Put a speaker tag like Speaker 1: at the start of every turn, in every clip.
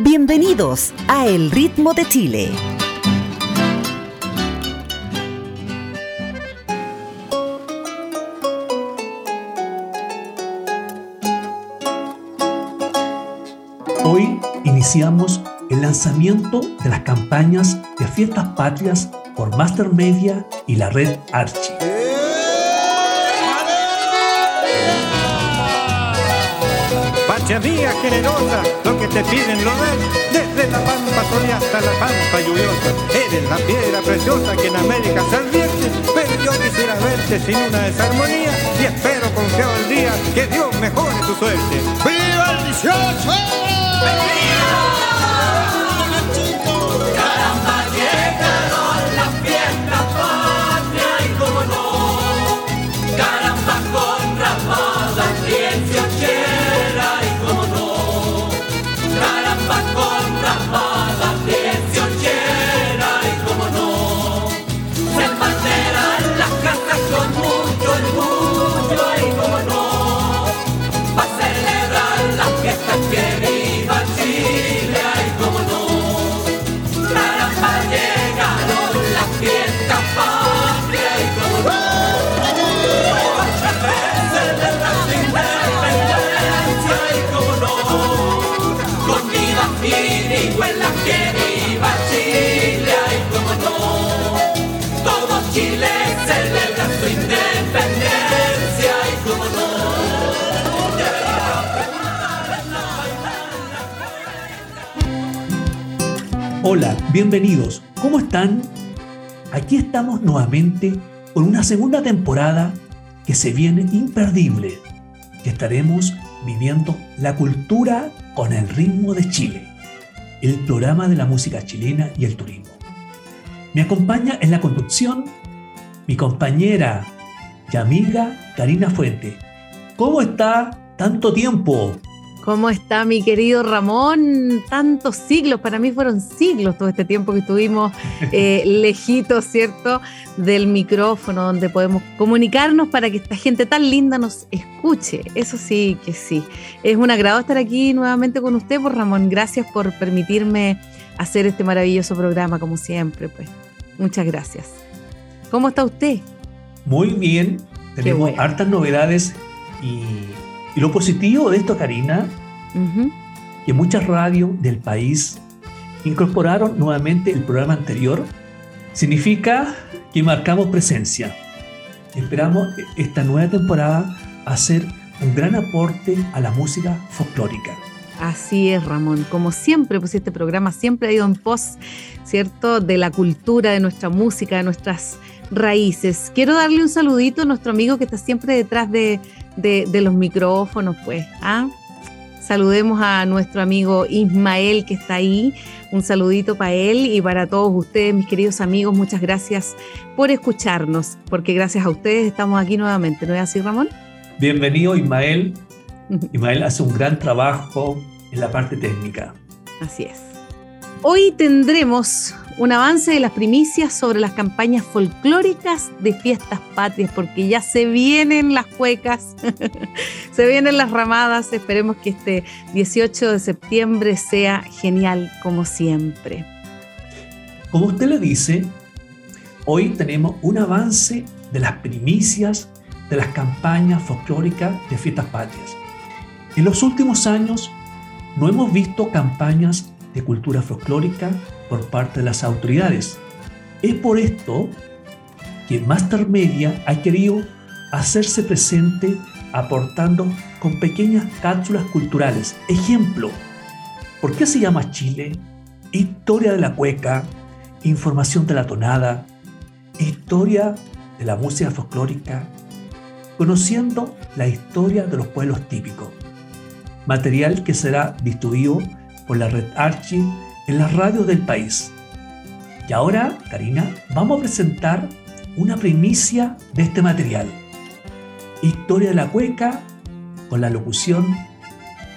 Speaker 1: Bienvenidos a El Ritmo de Chile.
Speaker 2: Hoy iniciamos el lanzamiento de las campañas de fiestas patrias por Master Media y la red Archie.
Speaker 3: Mía generosa, lo que te piden lo das, desde la pampa soleada hasta la pampa lluviosa. Eres la piedra preciosa que en América se advierte, pero yo quisiera verte sin una desarmonía y espero confiado el día que Dios mejore tu suerte. ¡Viva el 18!
Speaker 2: Hola, bienvenidos. ¿Cómo están? Aquí estamos nuevamente con una segunda temporada que se viene imperdible, estaremos viviendo la cultura con el ritmo de Chile, el programa de la música chilena y el turismo. Me acompaña en la conducción mi compañera y amiga Karina Fuente. ¿Cómo está tanto tiempo?
Speaker 4: ¿Cómo está mi querido Ramón? Tantos siglos, para mí fueron siglos todo este tiempo que estuvimos eh, lejitos, ¿cierto? Del micrófono donde podemos comunicarnos para que esta gente tan linda nos escuche. Eso sí que sí. Es un agrado estar aquí nuevamente con usted, por pues, Ramón. Gracias por permitirme hacer este maravilloso programa, como siempre, pues. Muchas gracias. ¿Cómo está usted?
Speaker 2: Muy bien. Tenemos hartas novedades y y lo positivo de esto, Karina, que muchas radios del país incorporaron nuevamente el programa anterior, significa que marcamos presencia. Esperamos esta nueva temporada hacer un gran aporte a la música folclórica.
Speaker 4: Así es, Ramón. Como siempre, pues este programa siempre ha ido en pos, ¿cierto?, de la cultura, de nuestra música, de nuestras raíces. Quiero darle un saludito a nuestro amigo que está siempre detrás de, de, los micrófonos, pues. ¿ah? Saludemos a nuestro amigo Ismael que está ahí. Un saludito para él y para todos ustedes, mis queridos amigos. Muchas gracias por escucharnos, porque gracias a ustedes estamos aquí nuevamente. ¿No es así, Ramón?
Speaker 2: Bienvenido, Ismael. Ismael hace un gran trabajo en la parte técnica.
Speaker 4: Así es. Hoy tendremos un avance de las primicias sobre las campañas folclóricas de fiestas patrias, porque ya se vienen las cuecas, se vienen las ramadas. Esperemos que este 18 de septiembre sea genial como siempre.
Speaker 2: Como usted le dice, hoy tenemos un avance de las primicias de las campañas folclóricas de fiestas patrias. En los últimos años no hemos visto campañas de cultura folclórica por parte de las autoridades. Es por esto que Master Media ha querido hacerse presente aportando con pequeñas cápsulas culturales. Ejemplo, ¿por qué se llama Chile? Historia de la cueca, información de la tonada, historia de la música folclórica, conociendo la historia de los pueblos típicos. Material que será distribuido por la red Archie en las radios del país. Y ahora, Karina, vamos a presentar una primicia de este material. Historia de la cueca con la locución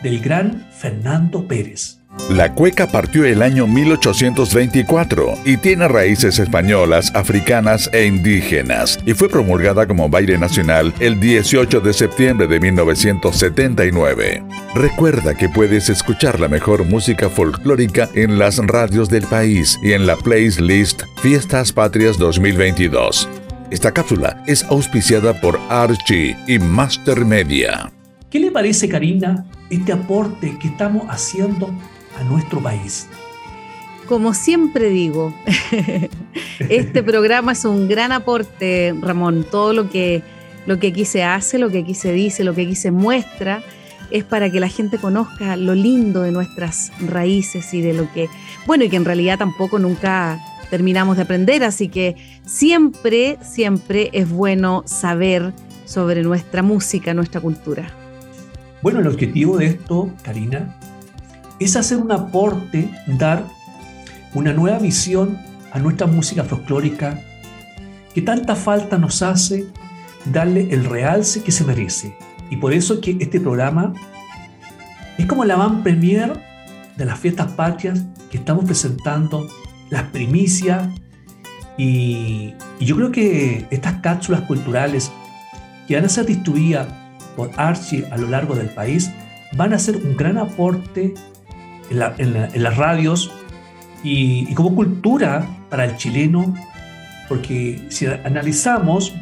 Speaker 2: del gran Fernando Pérez.
Speaker 5: La cueca partió el año 1824 y tiene raíces españolas, africanas e indígenas y fue promulgada como baile nacional el 18 de septiembre de 1979. Recuerda que puedes escuchar la mejor música folclórica en las radios del país y en la playlist Fiestas Patrias 2022. Esta cápsula es auspiciada por Archie y Master Media.
Speaker 2: ¿Qué le parece, Karina, este aporte que estamos haciendo a nuestro país?
Speaker 4: Como siempre digo, este programa es un gran aporte, Ramón. Todo lo que, lo que aquí se hace, lo que aquí se dice, lo que aquí se muestra, es para que la gente conozca lo lindo de nuestras raíces y de lo que, bueno, y que en realidad tampoco nunca terminamos de aprender, así que siempre, siempre es bueno saber sobre nuestra música, nuestra cultura.
Speaker 2: Bueno, el objetivo de esto, Karina, es hacer un aporte, dar una nueva visión a nuestra música folclórica que tanta falta nos hace darle el realce que se merece. Y por eso que este programa es como la van premier de las fiestas patrias que estamos presentando, las primicias, y, yo creo que estas cápsulas culturales que van a ser distribuidas por Archie a lo largo del país van a ser un gran aporte en, las radios y, como cultura para el chileno, porque si analizamos,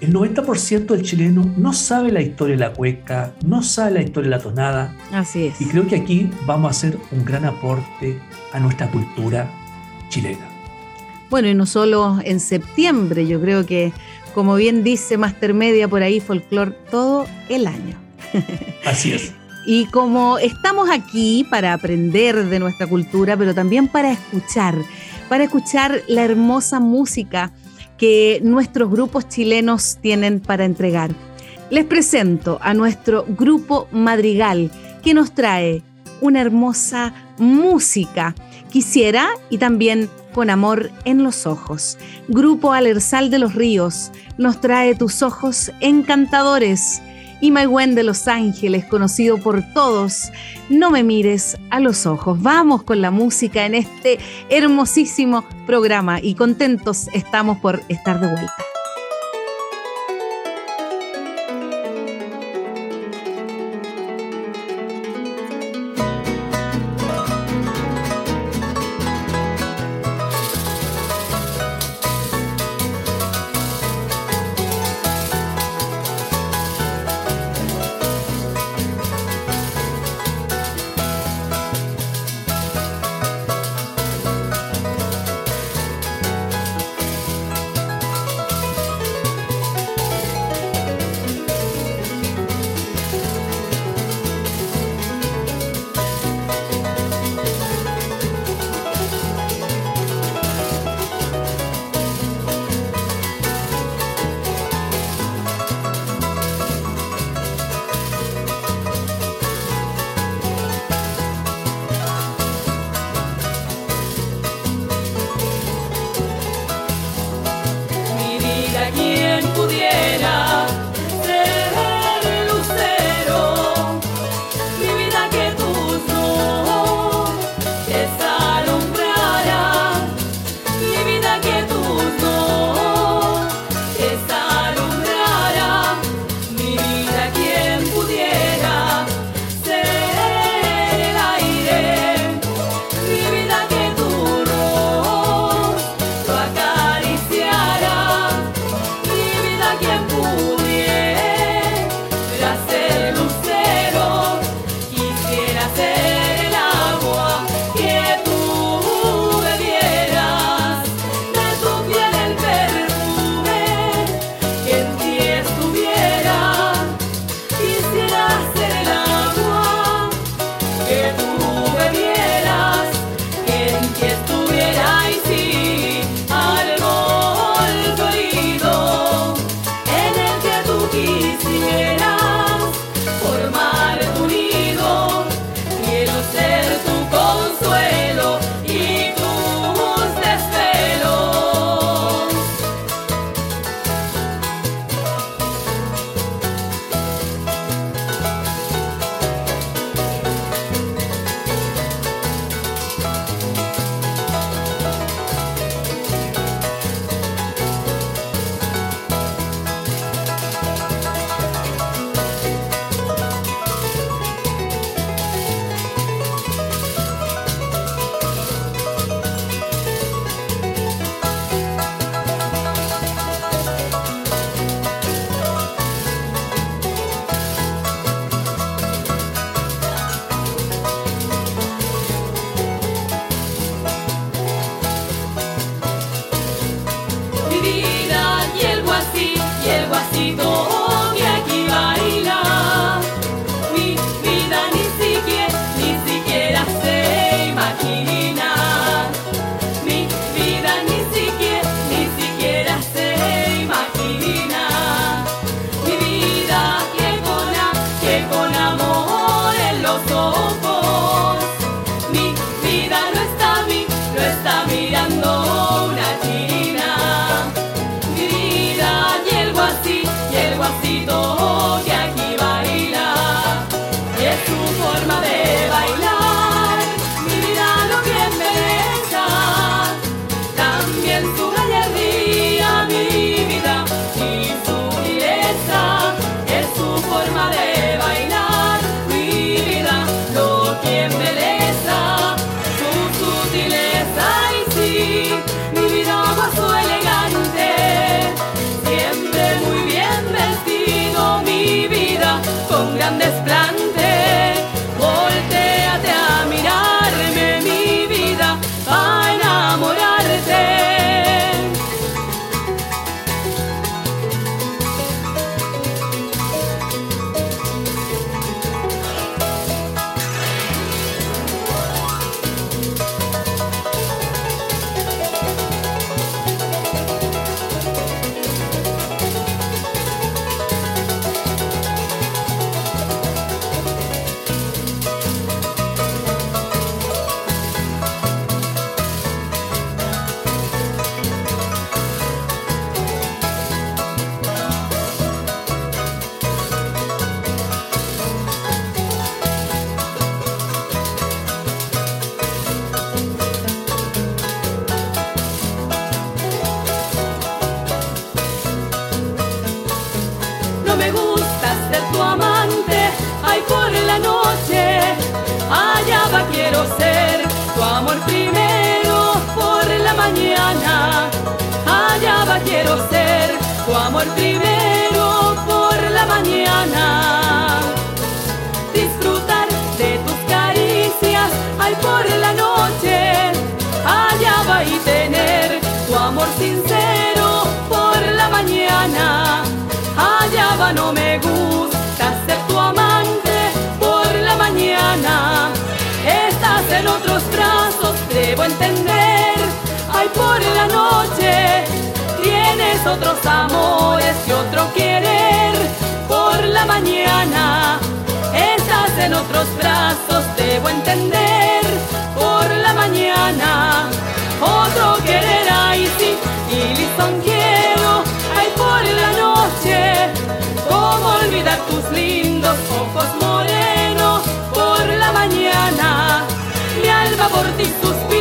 Speaker 2: el 90% del chileno no sabe la historia de la cueca, no sabe la historia de la tonada.
Speaker 4: Así es.
Speaker 2: Y creo que aquí vamos a hacer un gran aporte a nuestra cultura chilena.
Speaker 4: Bueno, y no solo en septiembre, yo creo que como bien dice Master Media por ahí, folclore todo el año.
Speaker 2: Así es.
Speaker 4: Y como estamos aquí para aprender de nuestra cultura, pero también para escuchar, para escuchar la hermosa música que nuestros grupos chilenos tienen para entregar. Les presento a nuestro grupo Madrigal, que nos trae una hermosa música. Quisiera y también con amor en los ojos. Grupo Alersal de los Ríos nos trae tus ojos encantadores. Y Maigüen de Los Ángeles, conocido por todos, no me mires a los ojos. Vamos con la música en este hermosísimo programa y contentos estamos por estar de vuelta.
Speaker 6: Otros amores y otro querer por la mañana. Estás en otros brazos, debo entender por la mañana. Otro querer, ay sí, y quiero, ay por la noche. ¿Cómo olvidar tus lindos ojos morenos por la mañana? Mi alma por ti suspira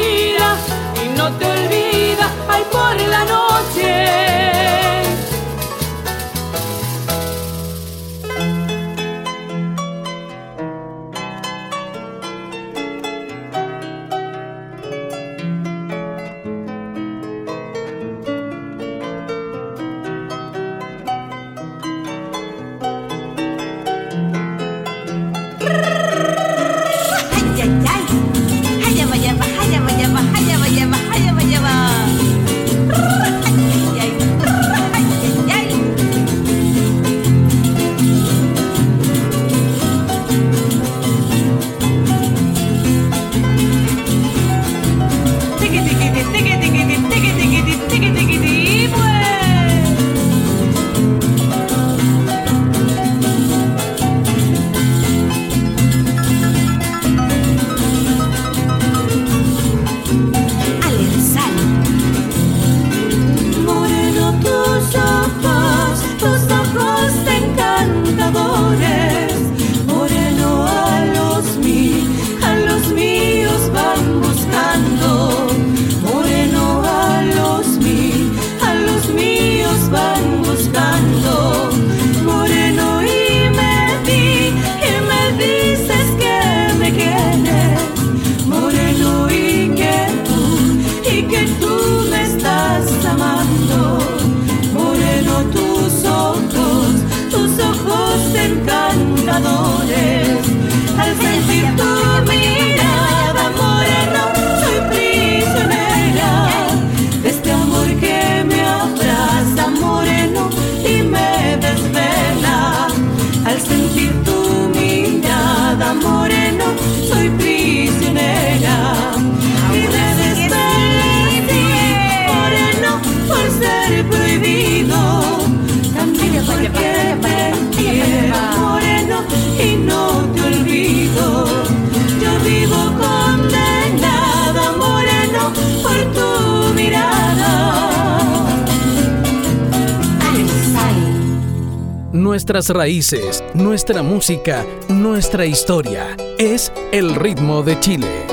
Speaker 7: nuestras raíces, nuestra música, nuestra historia. Es el ritmo de Chile.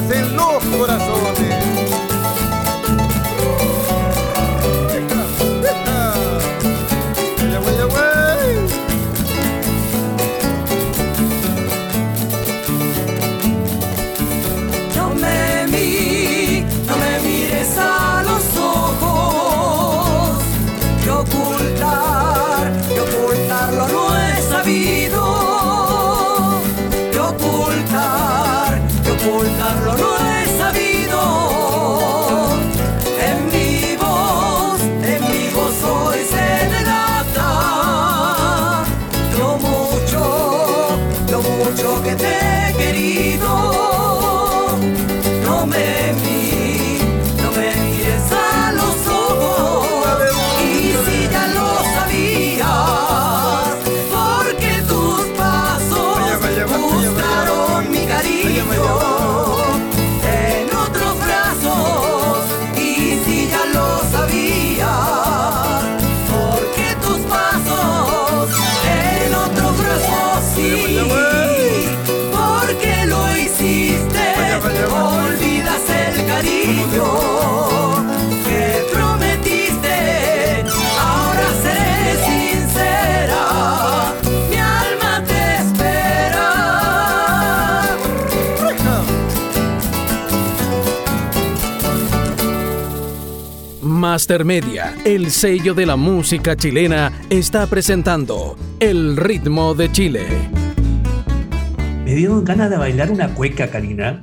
Speaker 8: Ocultarlo no he
Speaker 9: Master Media, el sello de la música chilena, está presentando El ritmo de Chile.
Speaker 2: Me dieron ganas de bailar una cueca, Karina.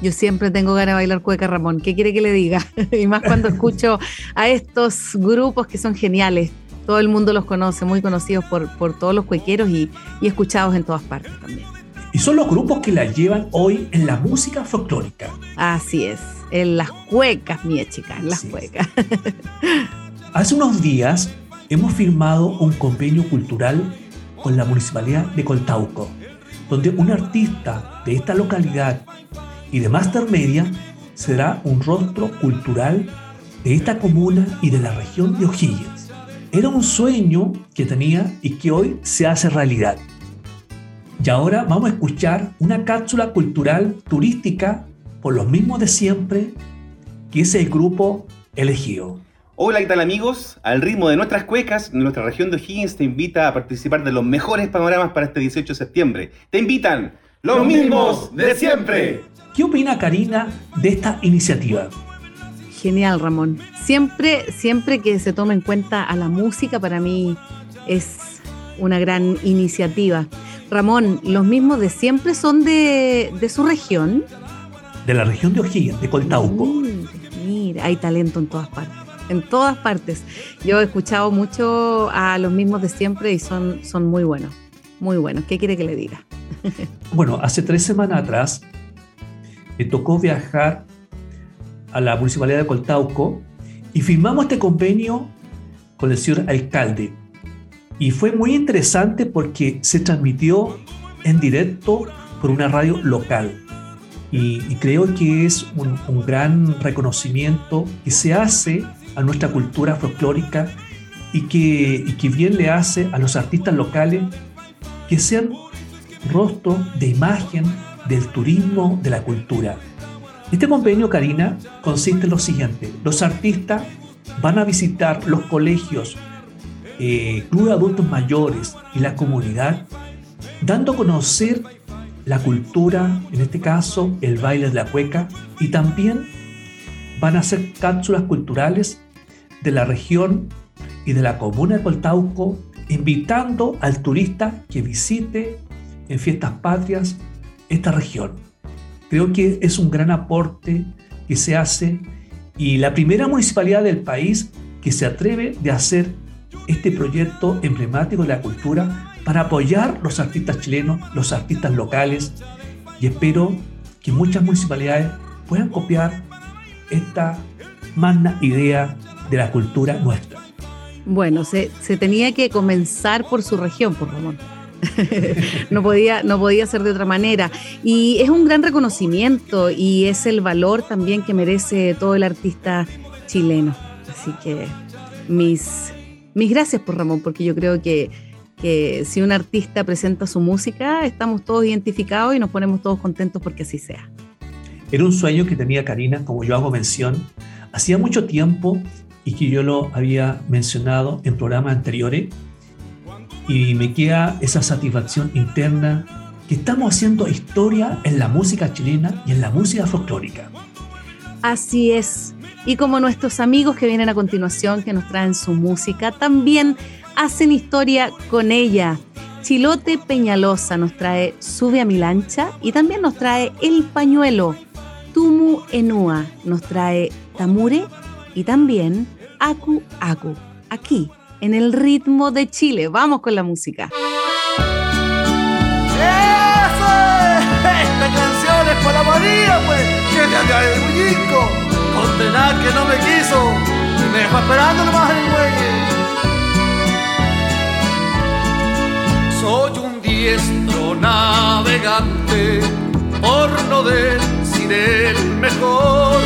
Speaker 4: Yo siempre tengo ganas de bailar cueca, Ramón. ¿Qué quiere que le diga? y más cuando escucho a estos grupos que son geniales. Todo el mundo los conoce, muy conocidos por, por todos los cuequeros y, y escuchados en todas partes también.
Speaker 2: Y son los grupos que la llevan hoy en la música folclórica.
Speaker 4: Así es, en las cuecas, mi chica, en las cuecas.
Speaker 2: Hace unos días hemos firmado un convenio cultural con la Municipalidad de Coltauco, donde un artista de esta localidad y de Master Media será un rostro cultural de esta comuna y de la región de O'Higgins. Era un sueño que tenía y que hoy se hace realidad. Y ahora vamos a escuchar una cápsula cultural turística por los mismos de siempre, que es el grupo elegido.
Speaker 6: Hola, ¿qué tal amigos? Al ritmo de nuestras cuecas, nuestra región de O'Higgins te invita a participar de los mejores panoramas para este 18 de septiembre. Te invitan los, mismos de siempre.
Speaker 2: ¿Qué opina Karina de esta iniciativa?
Speaker 4: Genial, Ramón. Siempre, siempre que se tome en cuenta a la música, para mí es una gran iniciativa. Ramón, los mismos de siempre son de, de su región.
Speaker 2: De la región de O'Higgins, de Coltauco.
Speaker 4: Mira, mira, hay talento en todas partes. En todas partes. Yo he escuchado mucho a los mismos de siempre y son, son muy buenos. Muy buenos. ¿Qué quiere que le diga?
Speaker 2: Bueno, hace tres semanas atrás me tocó viajar a la municipalidad de Coltauco y firmamos este convenio con el señor alcalde. Y fue muy interesante porque se transmitió en directo por una radio local. Y, creo que es un, un gran reconocimiento que se hace a nuestra cultura folclórica y que, y que bien le hace a los artistas locales que sean rostro de imagen del turismo de la cultura. Este convenio, Karina, consiste en lo siguiente. Los artistas van a visitar los colegios, eh, clubes de adultos mayores y la comunidad, dando a conocer la cultura, en este caso el baile de la cueca, y también van a hacer cápsulas culturales de la región y de la comuna de Coltauco, invitando al turista que visite en fiestas patrias esta región. Creo que es un gran aporte que se hace y la primera municipalidad del país que se atreve de hacer este proyecto emblemático de la cultura para apoyar los artistas chilenos, los artistas locales y espero que muchas municipalidades puedan copiar esta magna idea de la cultura nuestra.
Speaker 4: Bueno, se, tenía que comenzar por su región, por Ramón. no, podía, no podía ser de otra manera. Y es un gran reconocimiento y es el valor también que merece todo el artista chileno. Así que mis, mis gracias por Ramón, porque yo creo que, que si un artista presenta su música, estamos todos identificados y nos ponemos todos contentos porque así sea.
Speaker 2: Era un sueño que tenía Karina, como yo hago mención, hacía mucho tiempo y que yo lo había mencionado en programas anteriores y me queda esa satisfacción interna que estamos haciendo historia en la música chilena y en la música folclórica.
Speaker 4: Así es. Y como nuestros amigos que vienen a continuación, que nos traen su música, también hacen historia con ella. Chilote Peñalosa nos trae Sube a mi lancha y también nos trae El Pañuelo. Tumu Enua nos trae Tamure y también Aku Aku. Aquí, en el ritmo de Chile. Vamos con la música.
Speaker 10: ¡Eso es! Esta canción es para María, pues, que allá del Bullico. Que no me quiso me dejó esperando nomás el muelle. Soy un diestro navegante, por no decir el mejor,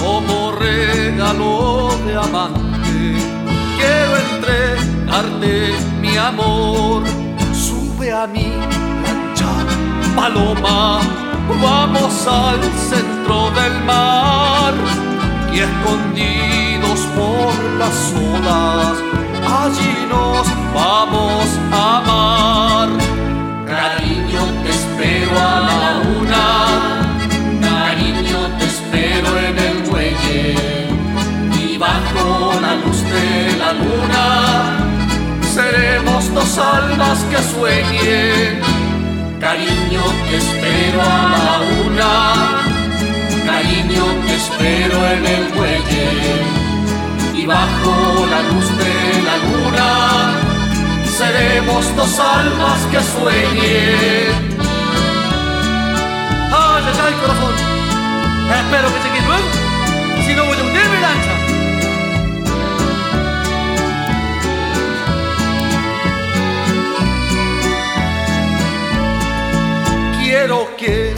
Speaker 10: como regalo de amante. Quiero entregarte mi amor sube a mi lancha, paloma, vamos al centro del mar y escondidos por las olas, allí nos vamos a amar. Cariño, te espero a la una, cariño, te espero en el muelle y la luna, seremos dos almas que sueñen. Cariño, te espero a la una, cariño, te espero en el muelle. Y bajo la luz de la luna, seremos dos almas que sueñen. ¡Ay, ay, ay, corazón! Espero que se luego, si no voy a hundirme lancha. quiero que,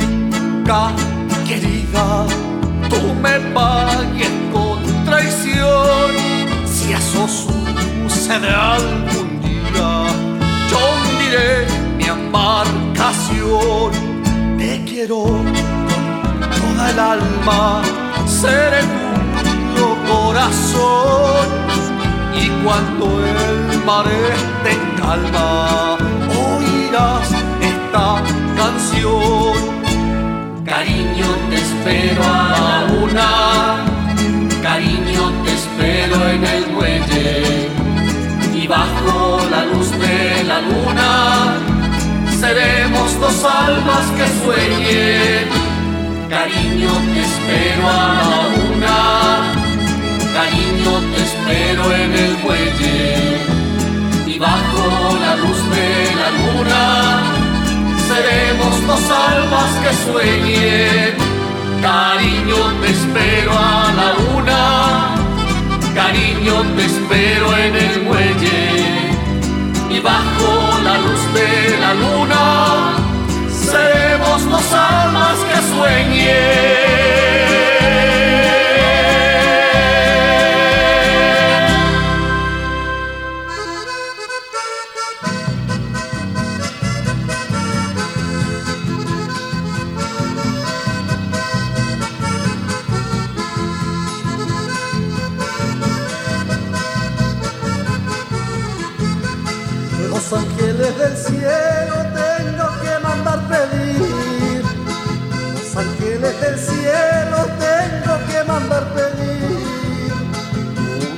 Speaker 10: querida, tú me pagues con traición. Si eso sucede algún día, yo hundiré mi embarcación. Te quiero con toda el alma, seré tuyo corazón. Y cuando el mar esté en calma, oirás esta canción. Cariño, te espero a la una, cariño, te espero en el muelle. Y bajo la luz de la luna, seremos dos almas que sueñen. Cariño, te espero a la una, cariño, te espero en el muelle. Y bajo la luz de la luna, seremos dos almas que sueñen. Cariño, te espero a la una, cariño, te espero en el muelle. Y bajo la luz de la luna, seremos dos almas que sueñen.
Speaker 11: Ángeles del cielo tengo que mandar pedir.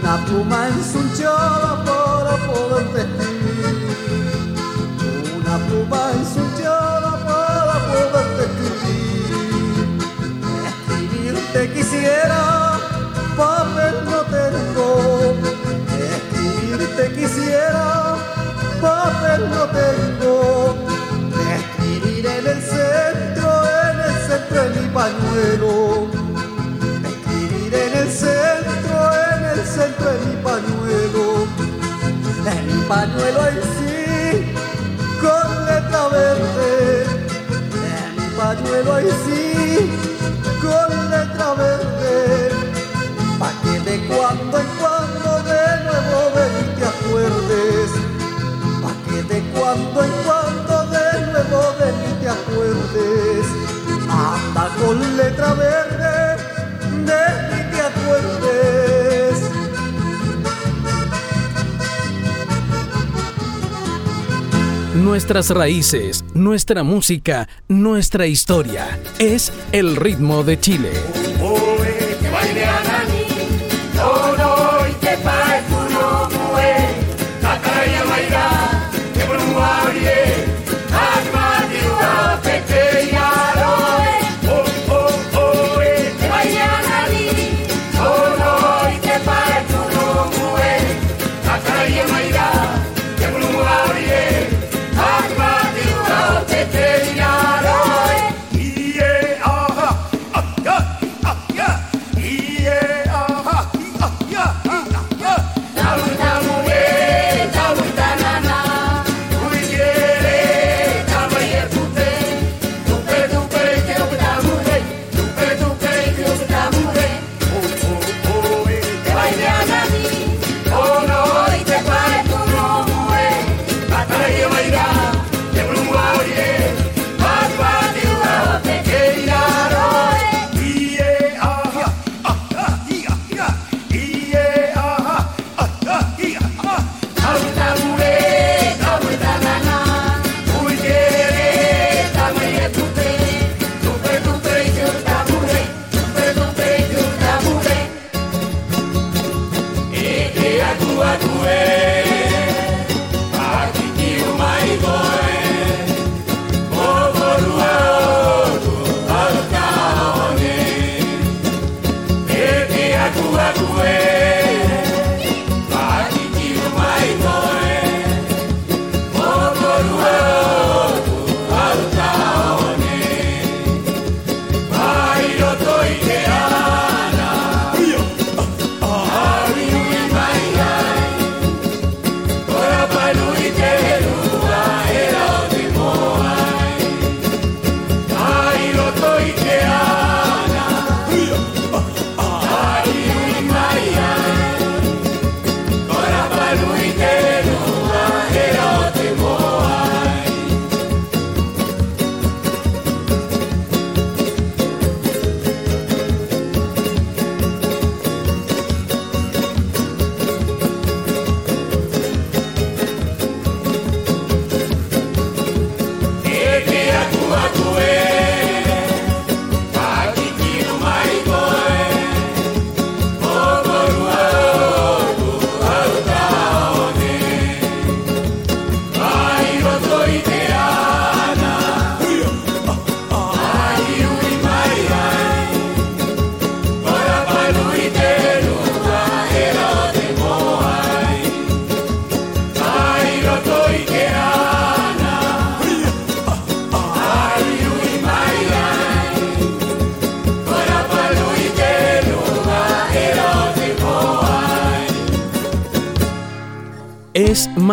Speaker 11: Una pluma ensunchada para poder escribir. Una pluma ensunchada para poder escribir. Escribirte quisiera, papel no tengo. Escribirte quisiera papel no tengo pañuelo. Escribir en el centro, en el centro de mi pañuelo. En mi pañuelo ahí sí, con letra verde. En mi pañuelo ahí sí, con letra verde. Pa' que de cuando en cuando de nuevo de mí te acuerdes de cuando en cuando de nuevo de mí te acuerdes. Con letra verde, de mí te acuerdes.
Speaker 9: Nuestras raíces, nuestra música, nuestra historia. Es el ritmo de Chile.
Speaker 10: Yeah.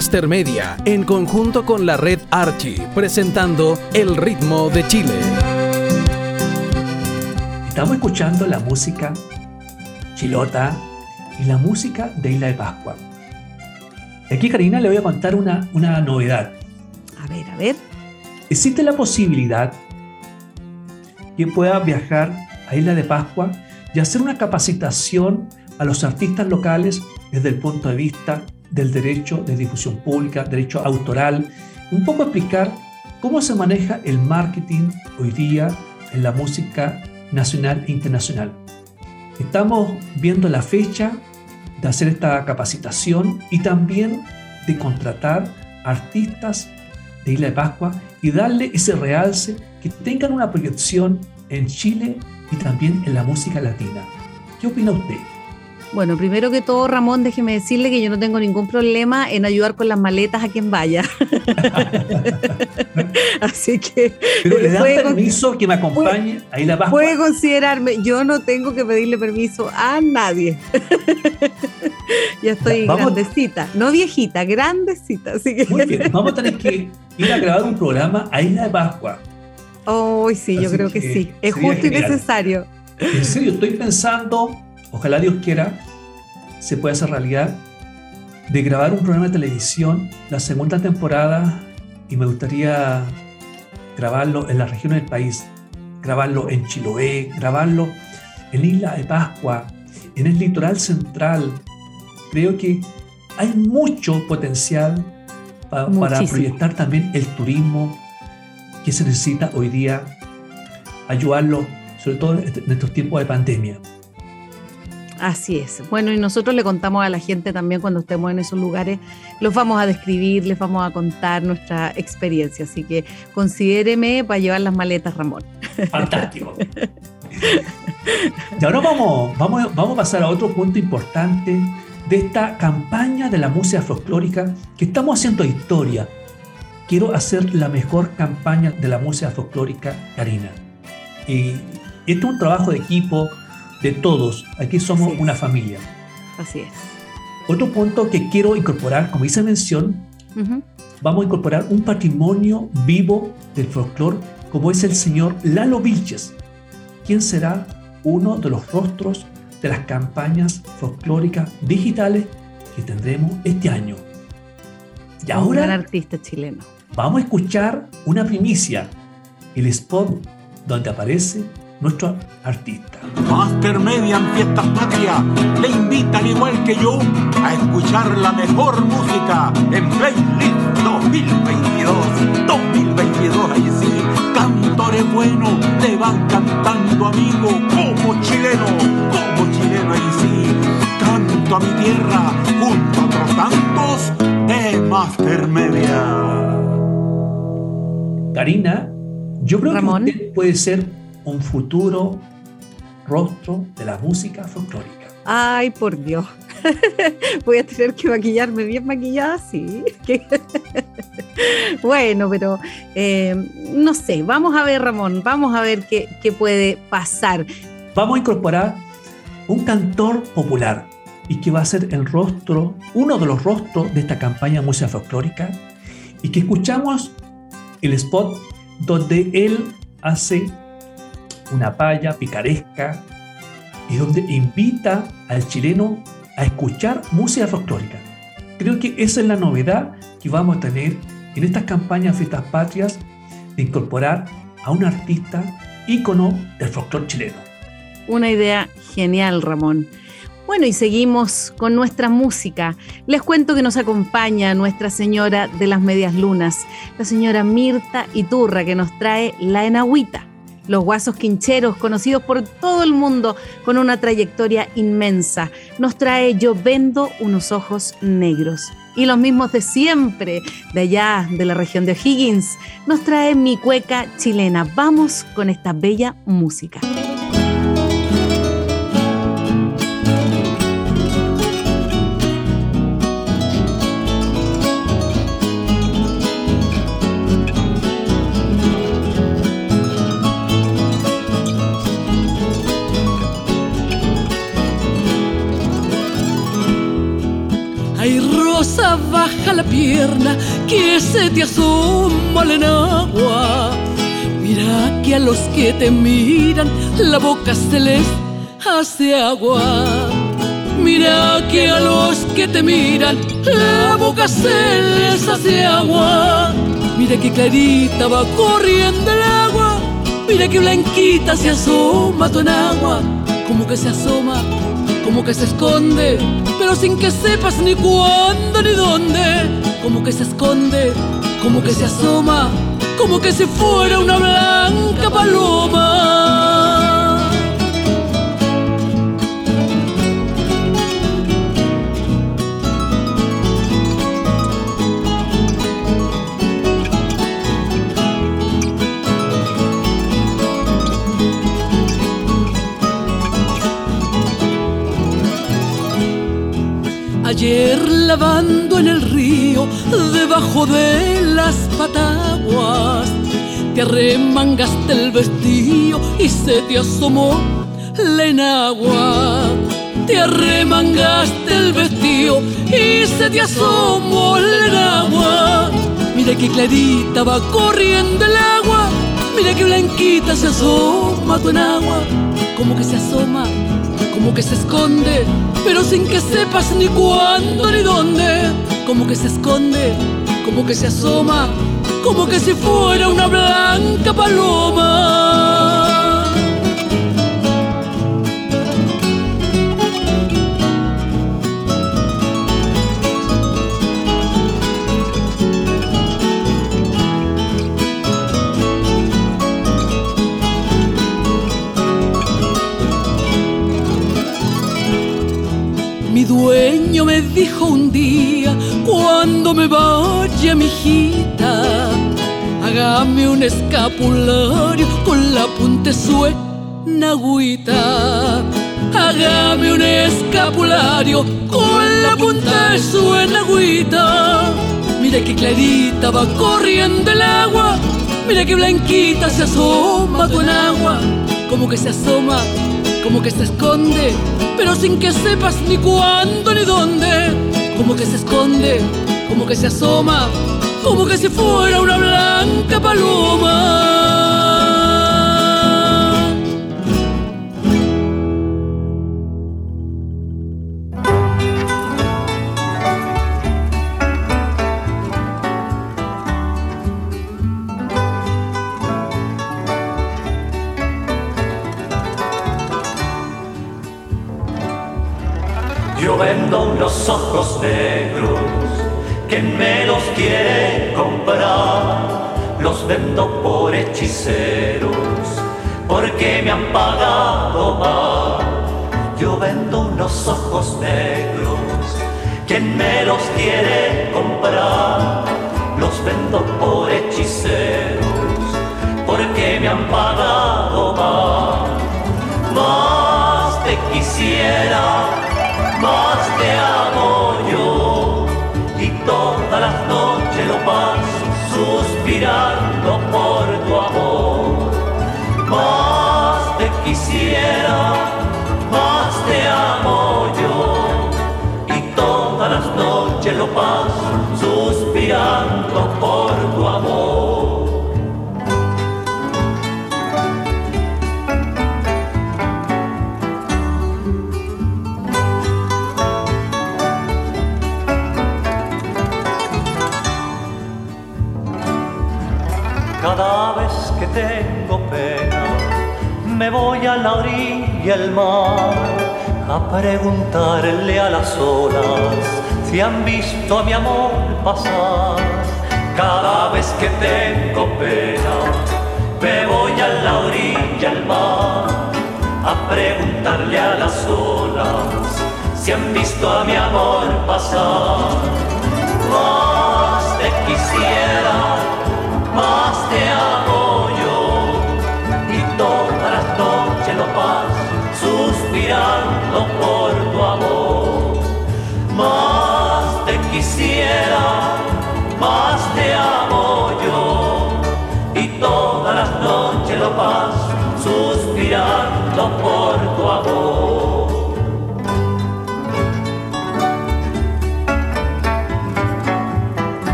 Speaker 9: Master Media, en conjunto con la red Archie, presentando El ritmo de Chile.
Speaker 2: Estamos escuchando la música chilota y la música de Isla de Pascua. Aquí, Karina, le voy a contar una, una novedad.
Speaker 4: A ver, a ver.
Speaker 2: Existe la posibilidad que pueda viajar a Isla de Pascua y hacer una capacitación a los artistas locales desde el punto de vista del derecho de difusión pública, derecho autoral, un poco explicar cómo se maneja el marketing hoy día en la música nacional e internacional. Estamos viendo la fecha de hacer esta capacitación y también de contratar artistas de Isla de Pascua y darle ese realce que tengan una proyección en Chile y también en la música latina. ¿Qué opina usted?
Speaker 4: Bueno, primero que todo, Ramón, déjeme decirle que yo no tengo ningún problema en ayudar con las maletas a quien vaya. Así que.
Speaker 2: Pero le dan
Speaker 4: puede-
Speaker 2: permiso que me acompañe a Isla Pascua.
Speaker 4: Puede considerarme, yo no tengo que pedirle permiso a nadie. ya estoy grandecita, no viejita, grandecita. Así que.
Speaker 2: Muy bien, vamos a tener que ir a grabar un programa a Isla de Pascua.
Speaker 4: Ay, sí, yo creo que,
Speaker 2: que
Speaker 4: sí. Es justo y necesario.
Speaker 2: En serio, estoy pensando, ojalá Dios quiera, se pueda hacer realidad, de grabar un programa de televisión, la segunda temporada, y me gustaría grabarlo en las regiones del país, grabarlo en Chiloé, grabarlo en Isla de Pascua, en el litoral central. Creo que hay mucho potencial pa- para proyectar también el turismo que se necesita hoy día, ayudarlo, sobre todo en est- en estos tiempos de pandemia.
Speaker 4: Así es. Bueno, y nosotros le contamos a la gente también cuando estemos en esos lugares, los vamos a describir, les vamos a contar nuestra experiencia. Así que considéreme para llevar las maletas, Ramón.
Speaker 2: Fantástico. Y ahora vamos, vamos, vamos a pasar a otro punto importante de esta campaña de la música folclórica que estamos haciendo historia. Quiero hacer la mejor campaña de la música folclórica, Karina. Y esto es un trabajo de equipo de todos. Aquí somos una familia.
Speaker 4: Así es.
Speaker 2: Otro punto que quiero incorporar, como hice mención, vamos a incorporar un patrimonio vivo del folclore como es el señor Lalo Vilches, quien será uno de los rostros de las campañas folclóricas digitales que tendremos este año. Y
Speaker 4: Un gran
Speaker 2: ahora
Speaker 4: artista chileno.
Speaker 2: vamos a escuchar una primicia, el spot donde aparece nuestro artista.
Speaker 12: Master Media en Fiestas Patrias le invitan igual que yo a escuchar la mejor música en Playlist 2022. 2022, ahí sí, cantores buenos le van cantando amigo como chileno, como chileno, ahí sí. Canto a mi tierra junto a otros tantos de Master Media.
Speaker 2: Karina, yo creo
Speaker 4: Ramón.
Speaker 2: que usted puede ser un futuro rostro de la música folclórica.
Speaker 4: Ay, por Dios. Voy a tener que maquillarme bien maquillada, sí. Bueno, pero eh, no sé, vamos a ver, Ramón, vamos a ver qué, qué puede pasar.
Speaker 2: Vamos a incorporar un cantor popular y que va a ser el rostro, uno de los rostros de esta campaña música folclórica y que escuchamos el spot donde él hace una palla picaresca y donde invita al chileno a escuchar música folclórica. Creo que esa es la novedad que vamos a tener en estas campañas Fiestas Patrias de incorporar a un artista ícono del folclore chileno.
Speaker 4: Una idea genial, Ramón. Bueno, y seguimos con nuestra música. Les cuento que nos acompaña Nuestra Señora de las Medias Lunas, la señora Mirta Iturra, que nos trae La Enagüita. Los guasos quincheros, conocidos por todo el mundo con una trayectoria inmensa, nos trae Yo vendo unos ojos negros. Y los mismos de siempre, de allá, de la región de O'Higgins, nos trae Mi Cueca Chilena. Vamos con esta bella música.
Speaker 13: Que se te asoma en agua. Mira que a los que te miran la boca se les hace agua. Mira que a los que te miran la boca se les hace agua. Mira que clarita va corriendo el agua. Mira que blanquita se asoma tu agua. Como que se asoma, como que se esconde, pero sin que sepas ni cuándo ni dónde. Como que se esconde, como que se asoma, como que si fuera una blanca paloma. Ayer lavando en el río, debajo de las pataguas, te arremangaste el vestido y se te asomó la enagua. Te arremangaste el vestido y se te asomó la enagua. Mira que clarita va corriendo el agua, mira que blanquita se asoma tu enagua, como que se asoma, como que se esconde pero sin que sepas ni cuándo ni dónde. Como que se esconde, como que se asoma, como que si fuera una blanca paloma. Dueño me dijo un día, cuando me vaya mi hijita, hágame un escapulario con la punta suena agüita. Hágame un escapulario con la punta suena agüita. Mira que clarita va corriendo el agua, mira que blanquita se asoma en agua, como que se asoma, como que se esconde pero sin que sepas ni cuándo ni dónde. Como que se esconde, como que se asoma, como que si fuera una blanca paloma.
Speaker 14: Ojos negros, quien me los quiere comprar, los vendo por hechiceros, porque me han pagado mal. Yo vendo unos ojos negros, quien me los quiere comprar, los vendo por hechiceros, porque me han pagado mal. Más te quisiera lo paso suspirando por orilla del mar a preguntarle a las olas si han visto a mi amor pasar. Cada vez que tengo pena, me voy a la orilla del mar a preguntarle a las olas si han visto a mi amor pasar.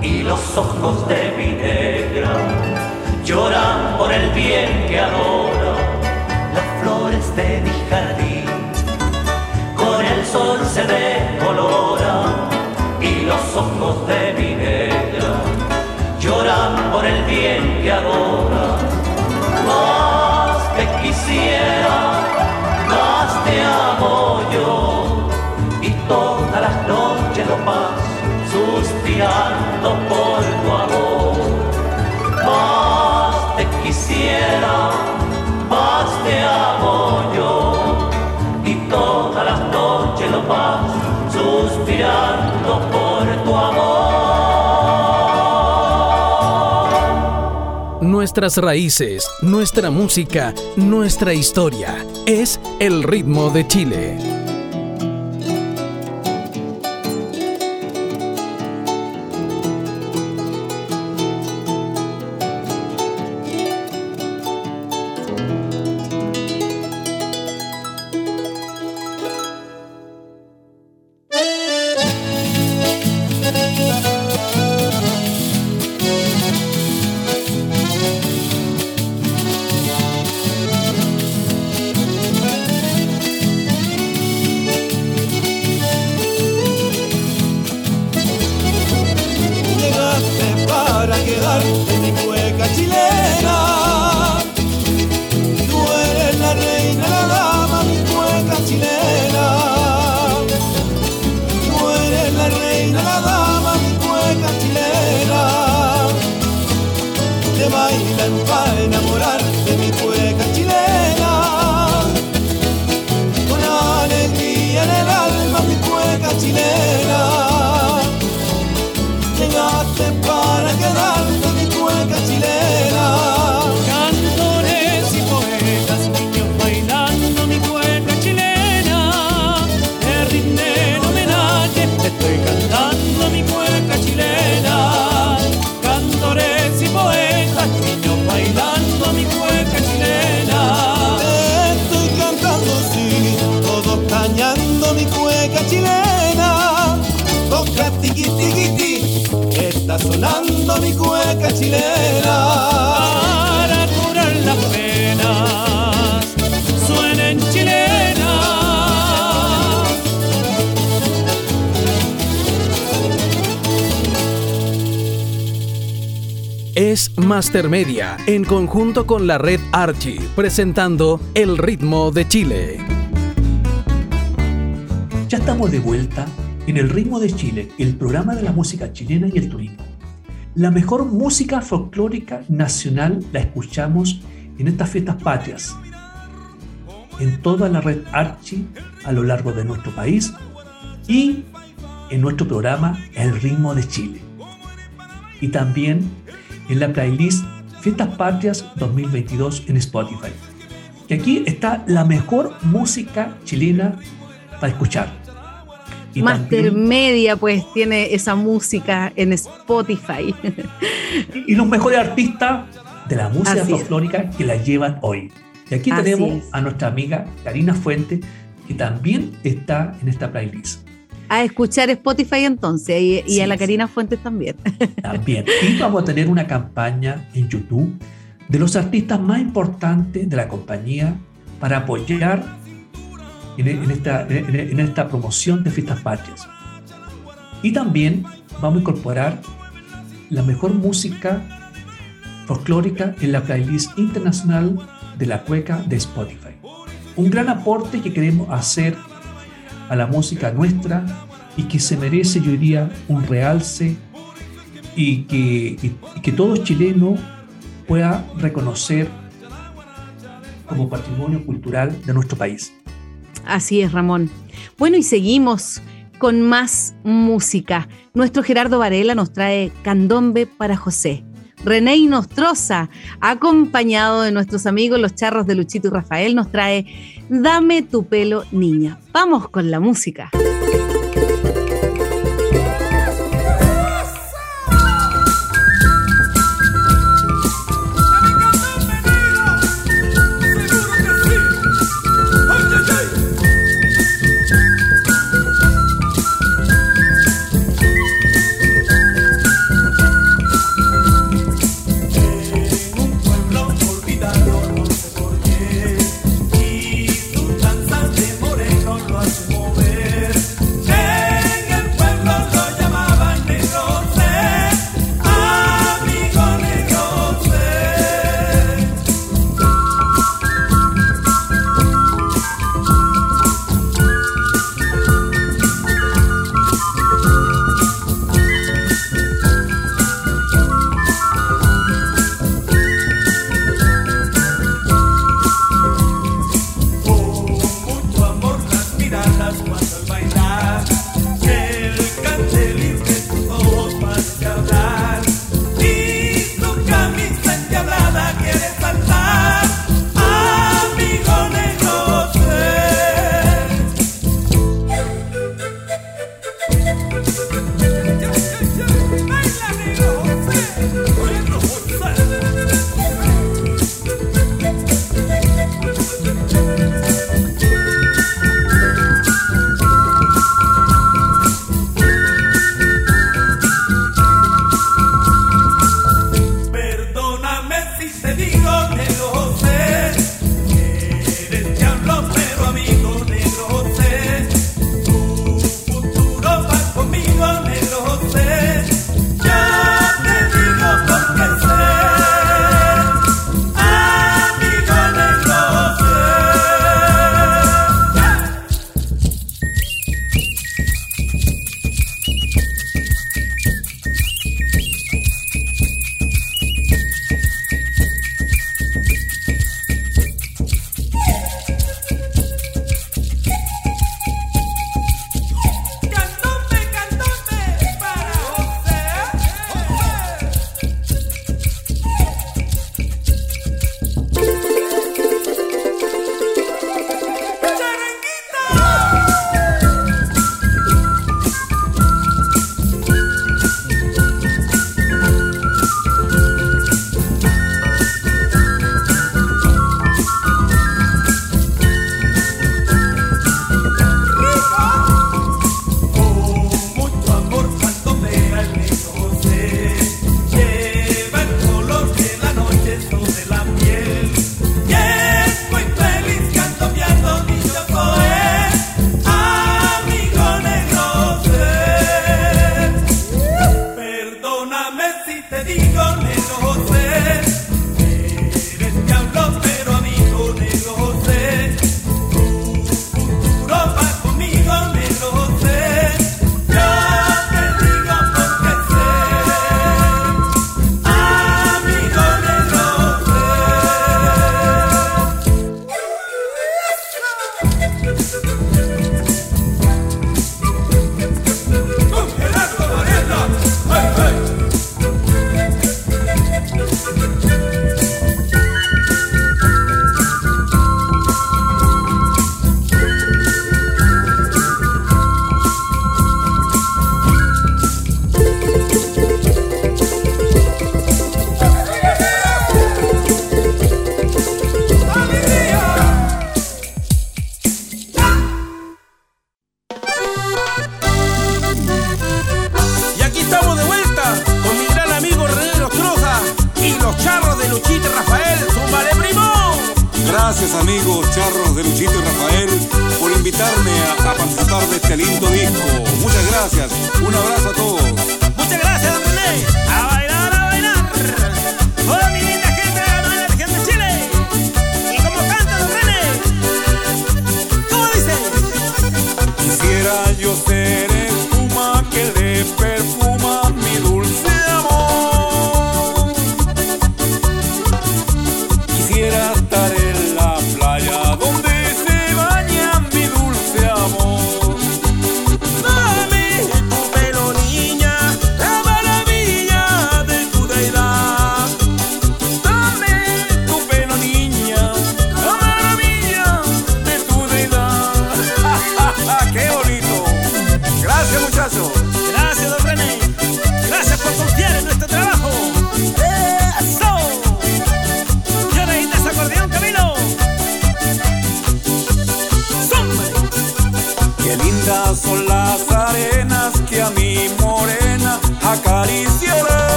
Speaker 14: Y los ojos de mi negra lloran por el bien que adora las flores de mi jardín. Con el sol se decolora y los ojos de mi negra lloran por el bien que adora.
Speaker 10: Nuestras raíces, nuestra música, nuestra historia. Es el ritmo de Chile. Es Master Media en conjunto con la red Archie presentando El ritmo de Chile.
Speaker 2: Ya estamos de vuelta en el ritmo de Chile, el programa de la música chilena y el turismo. La mejor música folclórica nacional la escuchamos en estas fiestas patrias, en toda la red Archie a lo largo de nuestro país y en nuestro programa El ritmo de Chile. Y también en la playlist Fiestas Patrias 2022 en Spotify. Y aquí está la mejor música chilena para escuchar. Y
Speaker 4: Master
Speaker 2: también-
Speaker 4: Media pues tiene esa música en Spotify.
Speaker 2: y los mejores artistas de la música folclórica que la llevan hoy. Y aquí
Speaker 4: Así
Speaker 2: tenemos
Speaker 4: es.
Speaker 2: a nuestra amiga Karina Fuente, que también está en esta playlist.
Speaker 4: A escuchar Spotify entonces y, y
Speaker 2: Sí,
Speaker 4: a la. Karina Fuentes también.
Speaker 2: También. Y vamos a tener una campaña en YouTube de los artistas más importantes de la compañía para apoyar en, en esta, en- en esta promoción de fiestas patrias. Y también vamos a incorporar la mejor música folclórica en la playlist internacional de la cueca de Spotify. Un gran aporte que queremos hacer a la música nuestra y que se merece, yo diría, un realce y que, que todo chileno pueda reconocer como patrimonio cultural de nuestro país.
Speaker 4: Así es, Ramón. Bueno, y seguimos con más música. Nuestro Gerardo Varela nos trae Candombe para José. René Nostroza, acompañado de nuestros amigos los charros de Luchito y Rafael, nos trae Dame tu pelo, niña. Vamos con la música.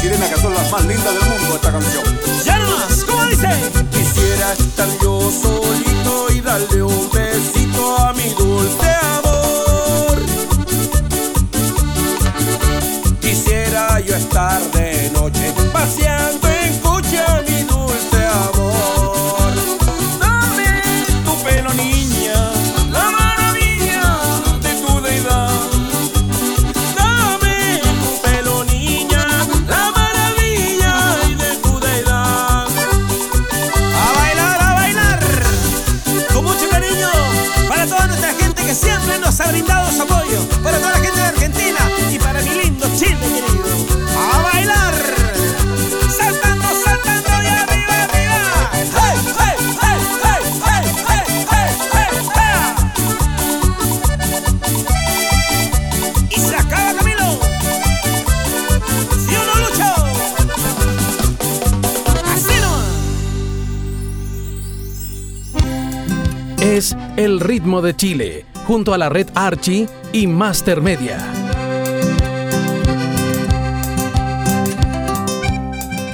Speaker 15: Chilenas que son las más lindas del mundo esta canción.
Speaker 16: ¡Ya nomás! ¿Cómo dice?
Speaker 15: Quisiera estar yo solito y darle un besito a mi dulce amor. Quisiera yo estar de
Speaker 16: Chile,
Speaker 9: junto a la red Archie y Master Media.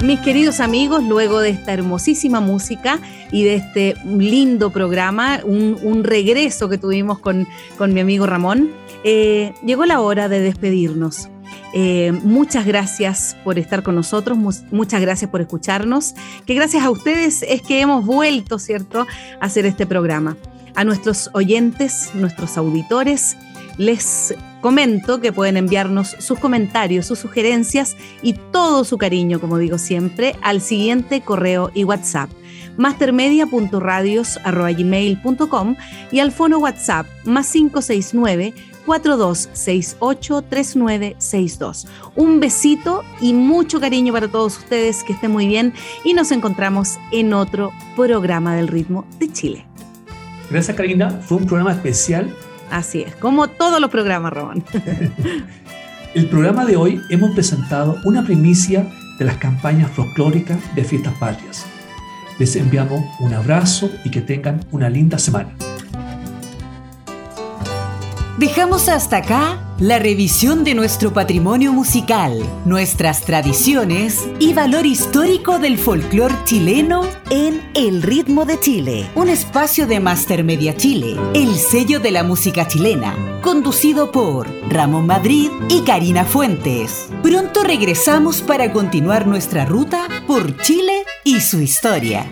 Speaker 4: Mis queridos amigos, luego de esta hermosísima música y de este lindo programa, un, regreso que tuvimos con, con mi amigo Ramón, eh, llegó la hora de despedirnos. Eh, muchas gracias por estar con nosotros, mu- muchas gracias por escucharnos, que gracias a ustedes es que hemos vuelto, ¿cierto?, a hacer este programa. A nuestros oyentes, nuestros auditores, les comento que pueden enviarnos sus comentarios, sus sugerencias y todo su cariño, como digo siempre, al siguiente correo y WhatsApp mastermedia.radios.gmail.com y al fono WhatsApp más 569 4268 3962. Un besito y mucho cariño para todos ustedes, que estén muy bien y nos encontramos en otro programa del ritmo de Chile.
Speaker 2: Gracias, Karina. Fue un programa especial.
Speaker 4: Así es, como todos los programas, Román.
Speaker 2: El programa de hoy hemos presentado una primicia de las campañas folclóricas de fiestas patrias. Les enviamos un abrazo y que tengan una linda semana.
Speaker 1: Dejamos hasta acá la revisión de nuestro patrimonio musical, nuestras tradiciones y valor histórico del folclor chileno en El Ritmo de Chile, un espacio de Master Media Chile, el sello de la música chilena, conducido por Ramón Madrid y Karina Fuentes. Pronto regresamos para continuar nuestra ruta por Chile y su historia.